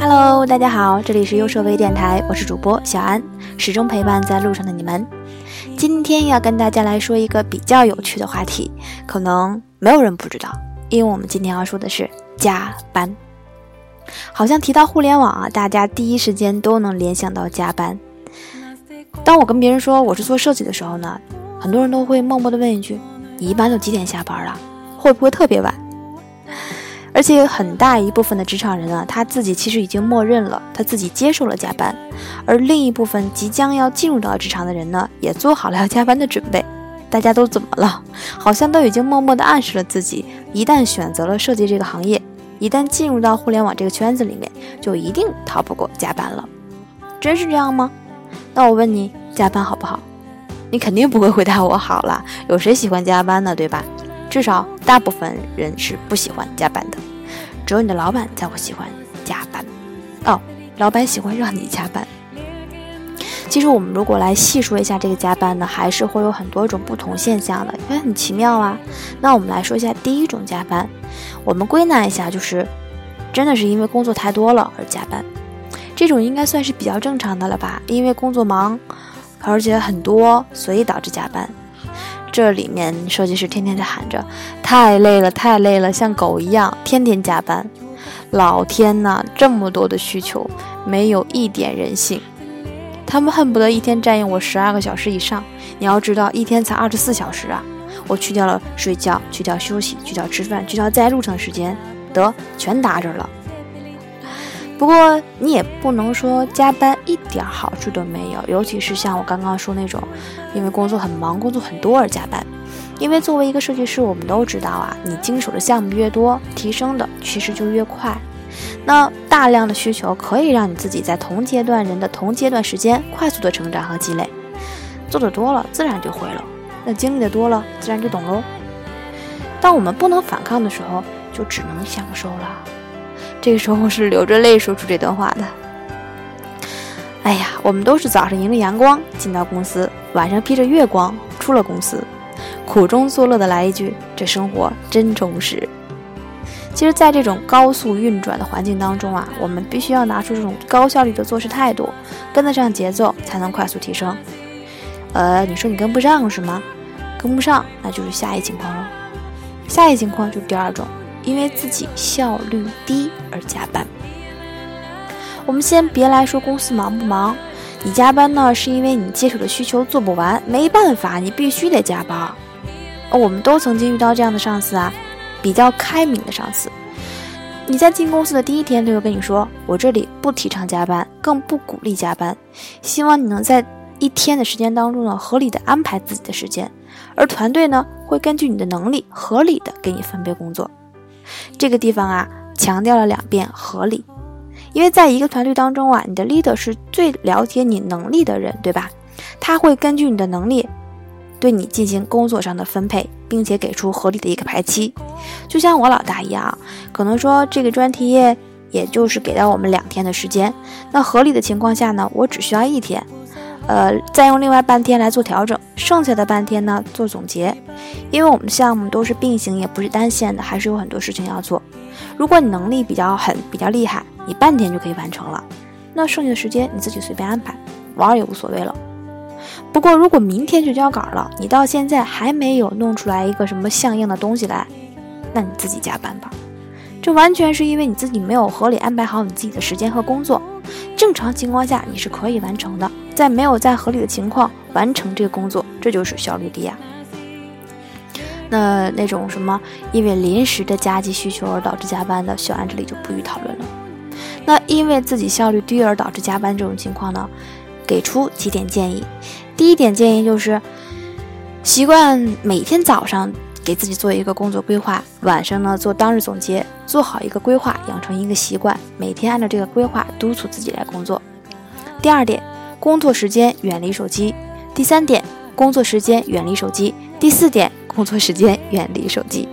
Hello，大家好，这里是优设微电台，我是主播小安，始终陪伴在路上的你们。今天要跟大家来说一个比较有趣的话题，可能没有人不知道，因为我们今天要说的是加班。好像提到互联网啊，大家第一时间都能联想到加班。当我跟别人说我是做设计的时候呢，很多人都会默默的问一句：“你一般都几点下班啊？会不会特别晚？”而且很大一部分的职场人啊，他自己其实已经默认了，他自己接受了加班，而另一部分即将要进入到职场的人呢，也做好了要加班的准备。大家都怎么了？好像都已经默默的暗示了自己，一旦选择了设计这个行业，一旦进入到互联网这个圈子里面，就一定逃不过加班了。真是这样吗？那我问你，加班好不好？你肯定不会回答我好了。有谁喜欢加班呢？对吧？至少大部分人是不喜欢加班的，只有你的老板才会喜欢加班。哦，老板喜欢让你加班。其实我们如果来细说一下这个加班呢，还是会有很多种不同现象的，也很奇妙啊。那我们来说一下第一种加班，我们归纳一下，就是真的是因为工作太多了而加班。这种应该算是比较正常的了吧？因为工作忙，而且很多，所以导致加班。这里面设计师天天在喊着太累了，太累了，像狗一样天天加班。老天呐，这么多的需求，没有一点人性。他们恨不得一天占用我十二个小时以上。你要知道，一天才二十四小时啊！我去掉了睡觉，去掉休息，去掉吃饭，去掉在路上时间，得全打这了。不过你也不能说加班一点好处都没有，尤其是像我刚刚说那种，因为工作很忙、工作很多而加班。因为作为一个设计师，我们都知道啊，你经手的项目越多，提升的其实就越快。那大量的需求可以让你自己在同阶段人的同阶段时间快速的成长和积累。做的多了，自然就会了；那经历的多了，自然就懂喽。当我们不能反抗的时候，就只能享受了。这个时候是流着泪说出这段话的。哎呀，我们都是早上迎着阳光进到公司，晚上披着月光出了公司，苦中作乐的来一句：“这生活真充实。”其实，在这种高速运转的环境当中啊，我们必须要拿出这种高效率的做事态度，跟得上节奏，才能快速提升。呃，你说你跟不上是吗？跟不上，那就是下一情况了。下一情况就是第二种。因为自己效率低而加班。我们先别来说公司忙不忙，你加班呢，是因为你接手的需求做不完，没办法，你必须得加班。我们都曾经遇到这样的上司啊，比较开明的上司。你在进公司的第一天，他就跟你说：“我这里不提倡加班，更不鼓励加班，希望你能在一天的时间当中呢，合理的安排自己的时间，而团队呢，会根据你的能力，合理的给你分配工作。”这个地方啊，强调了两遍合理，因为在一个团队当中啊，你的 leader 是最了解你能力的人，对吧？他会根据你的能力，对你进行工作上的分配，并且给出合理的一个排期。就像我老大一样，可能说这个专题页也就是给到我们两天的时间，那合理的情况下呢，我只需要一天。呃，再用另外半天来做调整，剩下的半天呢做总结，因为我们项目都是并行，也不是单线的，还是有很多事情要做。如果你能力比较狠、比较厉害，你半天就可以完成了，那剩下的时间你自己随便安排，玩也无所谓了。不过如果明天就交稿了，你到现在还没有弄出来一个什么像样的东西来，那你自己加班吧。这完全是因为你自己没有合理安排好你自己的时间和工作。正常情况下你是可以完成的。在没有在合理的情况完成这个工作，这就是效率低呀。那那种什么因为临时的加急需求而导致加班的，小安这里就不予讨论了。那因为自己效率低而导致加班这种情况呢，给出几点建议。第一点建议就是，习惯每天早上给自己做一个工作规划，晚上呢做当日总结，做好一个规划，养成一个习惯，每天按照这个规划督促自己来工作。第二点。工作时间远离手机。第三点，工作时间远离手机。第四点，工作时间远离手机。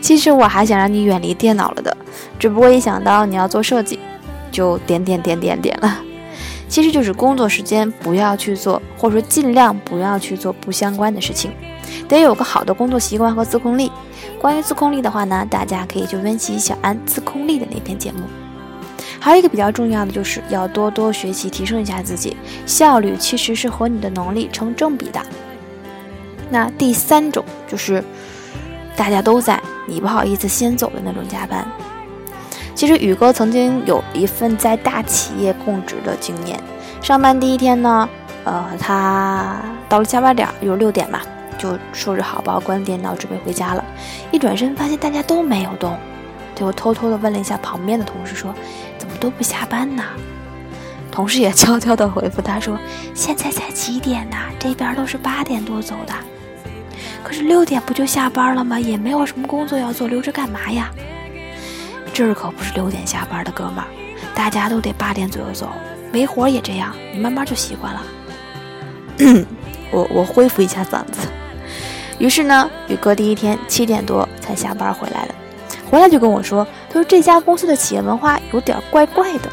其实我还想让你远离电脑了的，只不过一想到你要做设计，就点点点点点了。其实就是工作时间不要去做，或者说尽量不要去做不相关的事情。得有个好的工作习惯和自控力。关于自控力的话呢，大家可以去温习小安自控力的那篇节目。还有一个比较重要的，就是要多多学习，提升一下自己。效率其实是和你的能力成正比的。那第三种就是大家都在，你不好意思先走的那种加班。其实宇哥曾经有一份在大企业供职的经验。上班第一天呢，呃，他到了下班点，就是六点嘛，就收拾好包，关电脑，准备回家了。一转身发现大家都没有动，就偷偷的问了一下旁边的同事，说：“都不下班呢？”同事也悄悄的回复他说：“现在才几点呢？这边都是八点多走的。可是六点不就下班了吗？也没有什么工作要做，留着干嘛呀？”这儿可不是六点下班的哥们，大家都得八点左右走，没活也这样，你慢慢就习惯了。我我恢复一下嗓子。于是呢，宇哥第一天七点多才下班回来了，回来就跟我说：“他说这家公司的企业文化有点怪怪的。”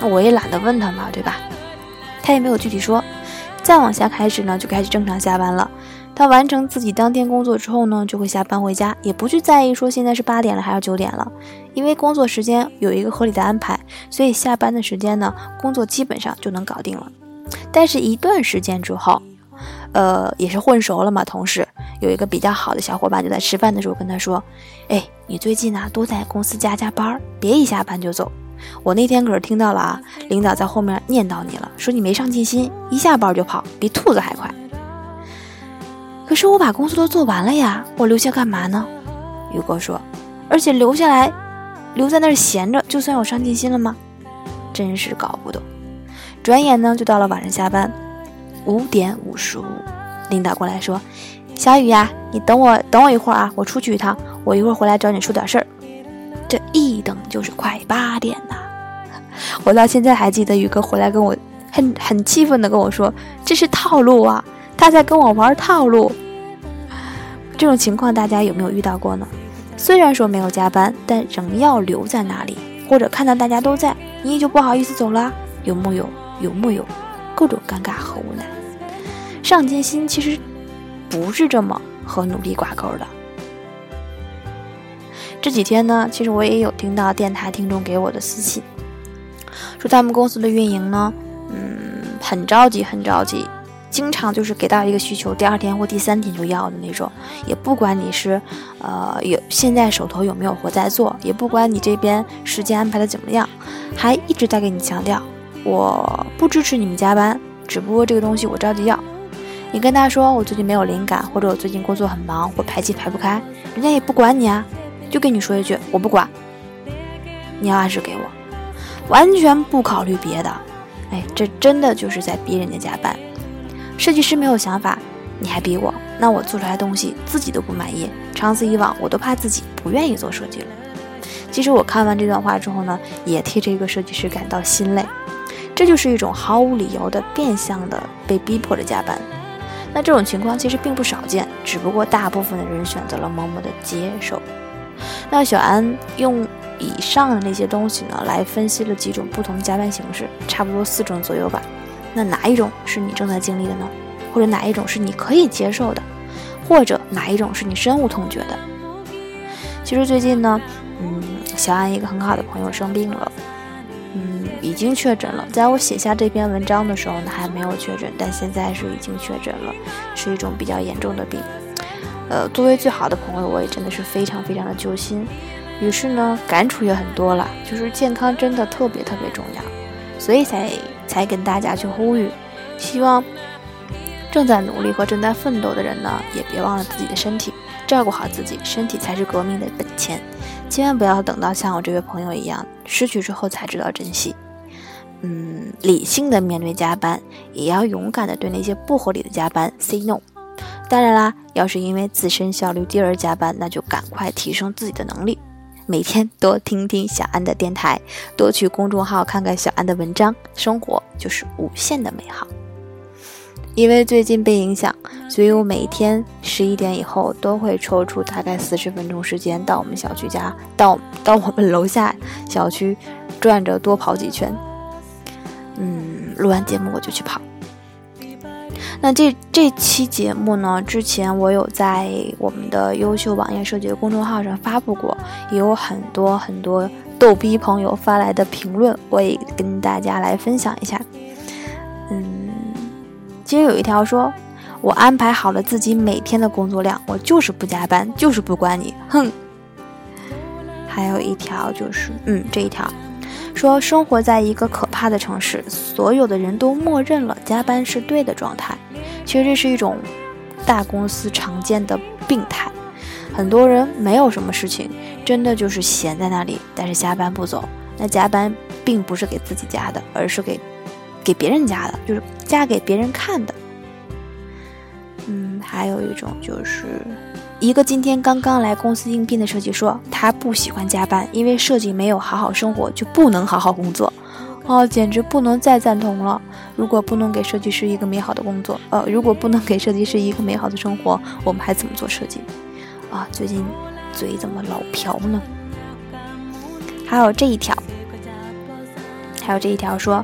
那我也懒得问他嘛，对吧？他也没有具体说。再往下开始呢，就开始正常下班了。他完成自己当天工作之后呢，就会下班回家，也不去在意说现在是八点了还是九点了，因为工作时间有一个合理的安排，所以下班的时间呢，工作基本上就能搞定了。但是，一段时间之后，呃，也是混熟了嘛，同事有一个比较好的小伙伴就在吃饭的时候跟他说：“哎，你最近呢多在公司加加班，别一下班就走。我那天可是听到了啊，领导在后面念叨你了，说你没上进心，一下班就跑，比兔子还快。”可是我把工作都做完了呀，我留下干嘛呢？宇哥说，而且留下来，留在那儿闲着，就算有上进心了吗？真是搞不懂。转眼呢，就到了晚上下班，五点五十五，领导过来说：“小雨呀，你等我，等我一会儿啊，我出去一趟，我一会儿回来找你说点事儿。”这一等就是快八点呐！我到现在还记得宇哥回来跟我很很气愤的跟我说：“这是套路啊！”他在跟我玩套路，这种情况大家有没有遇到过呢？虽然说没有加班，但仍要留在那里，或者看到大家都在，你也就不好意思走了。有木有？有木有？各种尴尬和无奈。上进心其实不是这么和努力挂钩的。这几天呢，其实我也有听到电台听众给我的私信，说他们公司的运营呢，嗯，很着急，很着急。经常就是给到一个需求，第二天或第三天就要的那种，也不管你是，呃，有现在手头有没有活在做，也不管你这边时间安排的怎么样，还一直在给你强调，我不支持你们加班，只不过这个东西我着急要。你跟他说我最近没有灵感，或者我最近工作很忙，我排期排不开，人家也不管你啊，就跟你说一句我不管，你要按时给我，完全不考虑别的，哎，这真的就是在逼人家加班。设计师没有想法，你还逼我，那我做出来的东西自己都不满意。长此以往，我都怕自己不愿意做设计了。其实我看完这段话之后呢，也替这个设计师感到心累。这就是一种毫无理由的变相的被逼迫着加班。那这种情况其实并不少见，只不过大部分的人选择了默默的接受。那小安用以上的那些东西呢，来分析了几种不同的加班形式，差不多四种左右吧。那哪一种是你正在经历的呢？或者哪一种是你可以接受的？或者哪一种是你深恶痛绝的？其实最近呢，嗯，小安一个很好的朋友生病了，已经确诊了。在我写下这篇文章的时候呢，还没有确诊，但现在是已经确诊了，是一种比较严重的病。呃，作为最好的朋友，我也真的是非常非常的揪心。于是呢，感触也很多了，就是健康真的特别特别重要，所以才。才跟大家去呼吁，希望正在努力和正在奋斗的人呢，也别忘了自己的身体，照顾好自己，身体才是革命的本钱。千万不要等到像我这位朋友一样，失去之后才知道珍惜。嗯，理性的面对加班，也要勇敢的对那些不合理的加班 say no。当然啦，要是因为自身效率低而加班，那就赶快提升自己的能力。每天多听听小安的电台，多去公众号看看小安的文章，生活就是无限的美好。因为最近被影响，所以我每天十一点以后都会抽出大概四十分钟时间到我们小区家，到到我们楼下小区转着多跑几圈。嗯，录完节目我就去跑。那这这期节目呢，之前我有在我们的优秀网页设计的公众号上发布过，也有很多很多逗逼朋友发来的评论，我也跟大家来分享一下。嗯，其实有一条说，我安排好了自己每天的工作量，我就是不加班，就是不管你，哼。还有一条就是，嗯，这一条。说生活在一个可怕的城市，所有的人都默认了加班是对的状态。其实这是一种大公司常见的病态。很多人没有什么事情，真的就是闲在那里，但是加班不走。那加班并不是给自己加的，而是给给别人加的，就是加给别人看的。嗯，还有一种就是。一个今天刚刚来公司应聘的设计说，他不喜欢加班，因为设计没有好好生活就不能好好工作。哦，简直不能再赞同了！如果不能给设计师一个美好的工作，呃，如果不能给设计师一个美好的生活，我们还怎么做设计？啊，最近嘴怎么老瓢呢？还有这一条，还有这一条说，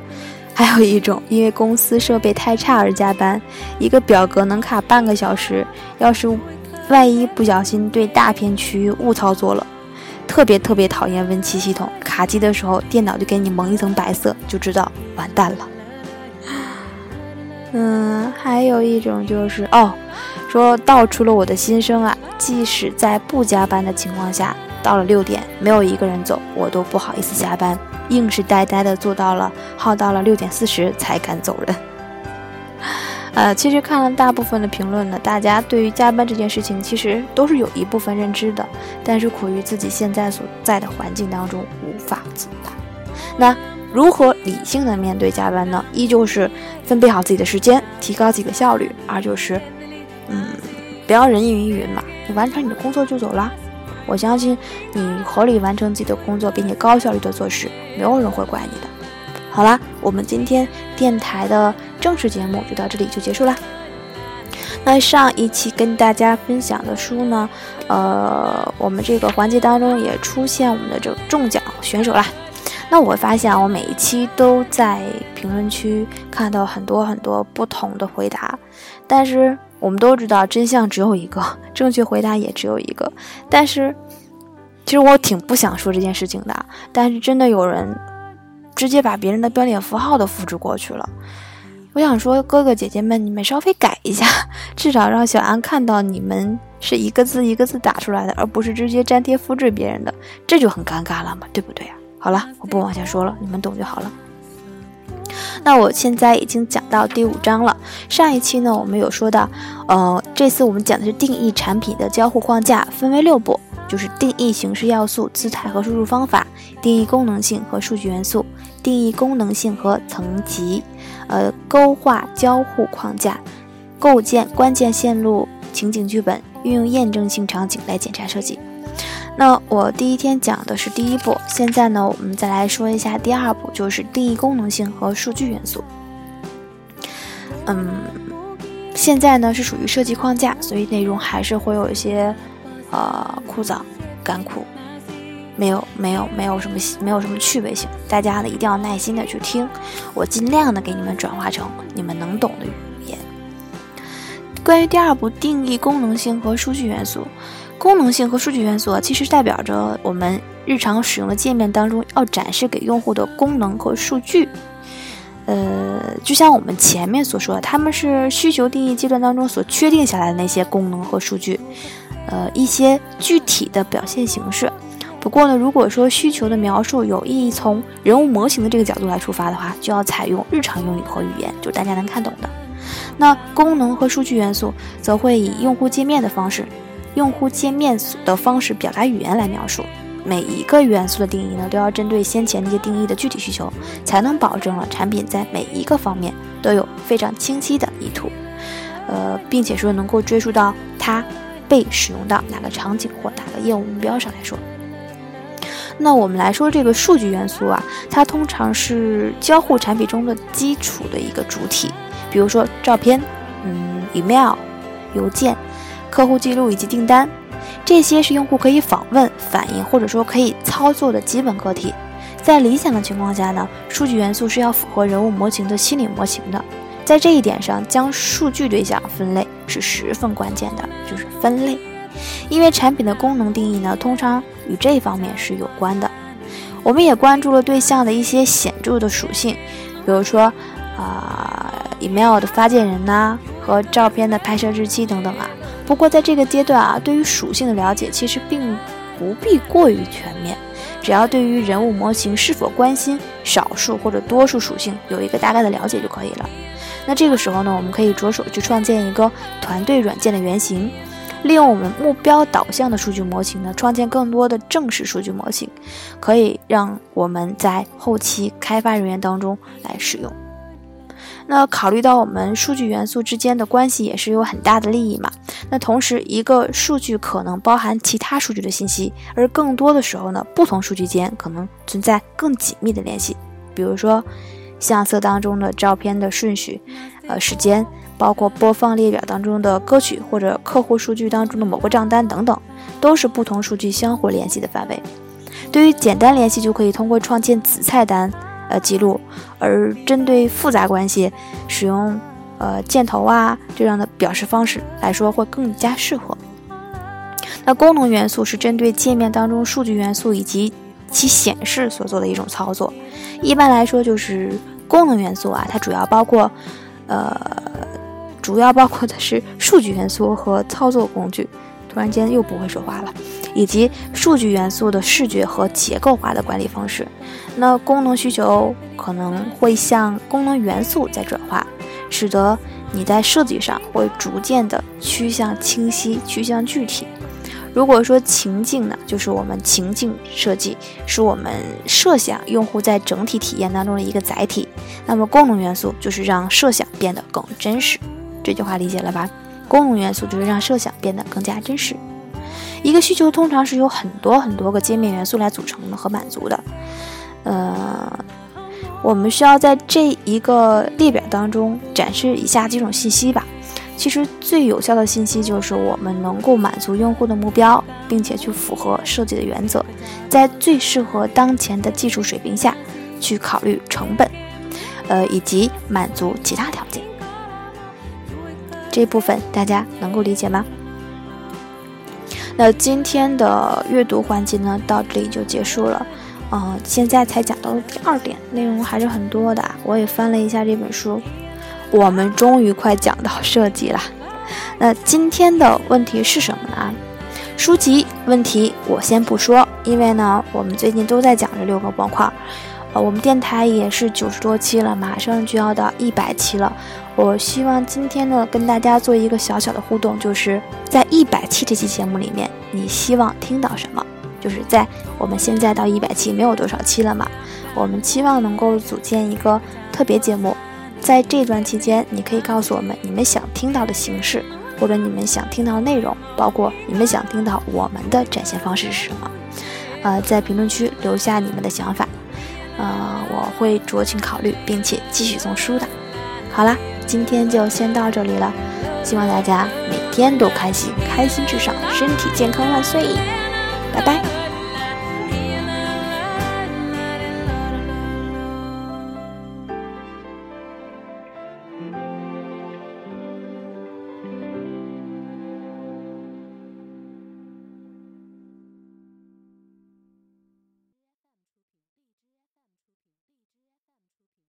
还有一种因为公司设备太差而加班，一个表格能卡半个小时，要是。万一不小心对大片区域误操作了，特别特别讨厌 Win7 系统，卡机的时候电脑就给你蒙一层白色，就知道完蛋了。嗯，还有一种就是哦，说道出了我的心声啊，即使在不加班的情况下，到了六点没有一个人走，我都不好意思加班，硬是呆呆的坐到了，耗到了六点四十才敢走人。呃，其实看了大部分的评论呢，大家对于加班这件事情其实都是有一部分认知的，但是苦于自己现在所在的环境当中无法自拔。那如何理性的面对加班呢？一就是分配好自己的时间，提高自己的效率；二就是，嗯，不要人云亦云嘛，你完成你的工作就走啦。我相信你合理完成自己的工作，并且高效率的做事，没有人会怪你的。好啦，我们今天电台的正式节目就到这里就结束啦。那上一期跟大家分享的书呢，呃，我们这个环节当中也出现我们的这个中奖选手啦。那我发现，我每一期都在评论区看到很多很多不同的回答，但是我们都知道真相只有一个，正确回答也只有一个。但是其实我挺不想说这件事情的，但是真的有人。直接把别人的标点符号都复制过去了。我想说，哥哥姐姐们，你们稍微改一下，至少让小安看到你们是一个字一个字打出来的，而不是直接粘贴复制别人的，这就很尴尬了嘛，对不对啊？好了，我不往下说了，你们懂就好了。那我现在已经讲到第五章了。上一期呢，我们有说到，呃，这次我们讲的是定义产品的交互框架，分为六步。就是定义形式要素、姿态和输入方法，定义功能性和数据元素，定义功能性和层级，呃，勾画交互框架，构建关键线路情景剧本，运用验证性场景来检查设计。那我第一天讲的是第一步，现在呢，我们再来说一下第二步，就是定义功能性和数据元素。嗯，现在呢是属于设计框架，所以内容还是会有一些。呃，枯燥、干枯，没有、没有、没有什么、没有什么趣味性。大家呢一定要耐心的去听，我尽量的给你们转化成你们能懂的语言。关于第二步，定义功能性和数据元素。功能性和数据元素其实代表着我们日常使用的界面当中要展示给用户的功能和数据。呃，就像我们前面所说的，他们是需求定义阶段当中所确定下来的那些功能和数据。呃，一些具体的表现形式。不过呢，如果说需求的描述有意义从人物模型的这个角度来出发的话，就要采用日常用语和语言，就大家能看懂的。那功能和数据元素则会以用户界面的方式，用户界面的方式表达语言来描述。每一个元素的定义呢，都要针对先前那些定义的具体需求，才能保证了产品在每一个方面都有非常清晰的意图。呃，并且说能够追溯到它。被使用到哪个场景或哪个业务目标上来说，那我们来说这个数据元素啊，它通常是交互产品中的基础的一个主体，比如说照片、嗯，email、邮件、客户记录以及订单，这些是用户可以访问、反映或者说可以操作的基本个体。在理想的情况下呢，数据元素是要符合人物模型的心理模型的。在这一点上，将数据对象分类是十分关键的，就是分类，因为产品的功能定义呢，通常与这方面是有关的。我们也关注了对象的一些显著的属性，比如说啊，email 的发件人呐，和照片的拍摄日期等等啊。不过在这个阶段啊，对于属性的了解其实并不必过于全面，只要对于人物模型是否关心少数或者多数属性有一个大概的了解就可以了。那这个时候呢，我们可以着手去创建一个团队软件的原型，利用我们目标导向的数据模型呢，创建更多的正式数据模型，可以让我们在后期开发人员当中来使用。那考虑到我们数据元素之间的关系也是有很大的利益嘛。那同时，一个数据可能包含其他数据的信息，而更多的时候呢，不同数据间可能存在更紧密的联系。比如说，相册当中的照片的顺序、呃时间，包括播放列表当中的歌曲或者客户数据当中的某个账单等等，都是不同数据相互联系的范围。对于简单联系，就可以通过创建子菜单。呃，记录，而针对复杂关系，使用呃箭头啊这样的表示方式来说会更加适合。那功能元素是针对界面当中数据元素以及其显示所做的一种操作。一般来说，就是功能元素啊，它主要包括呃，主要包括的是数据元素和操作工具。突然间又不会说话了。以及数据元素的视觉和结构化的管理方式，那功能需求可能会向功能元素在转化，使得你在设计上会逐渐的趋向清晰、趋向具体。如果说情境呢，就是我们情境设计是我们设想用户在整体体验当中的一个载体，那么功能元素就是让设想变得更真实。这句话理解了吧？功能元素就是让设想变得更加真实。一个需求通常是由很多很多个界面元素来组成的和满足的，呃，我们需要在这一个列表当中展示以下几种信息吧。其实最有效的信息就是我们能够满足用户的目标，并且去符合设计的原则，在最适合当前的技术水平下去考虑成本，呃，以及满足其他条件。这部分大家能够理解吗？那今天的阅读环节呢，到这里就结束了。嗯，现在才讲到了第二点，内容还是很多的。我也翻了一下这本书，我们终于快讲到设计了。那今天的问题是什么呢？书籍问题我先不说，因为呢，我们最近都在讲这六个模块。呃，我们电台也是九十多期了，马上就要到一百期了。我希望今天呢，跟大家做一个小小的互动，就是在一百期这期节目里面，你希望听到什么？就是在我们现在到一百期没有多少期了嘛，我们期望能够组建一个特别节目，在这段期间，你可以告诉我们你们想听到的形式，或者你们想听到的内容，包括你们想听到我们的展现方式是什么？呃，在评论区留下你们的想法。呃，我会酌情考虑，并且继续送书的。好啦，今天就先到这里了，希望大家每天都开心，开心至上，身体健康万岁，拜拜。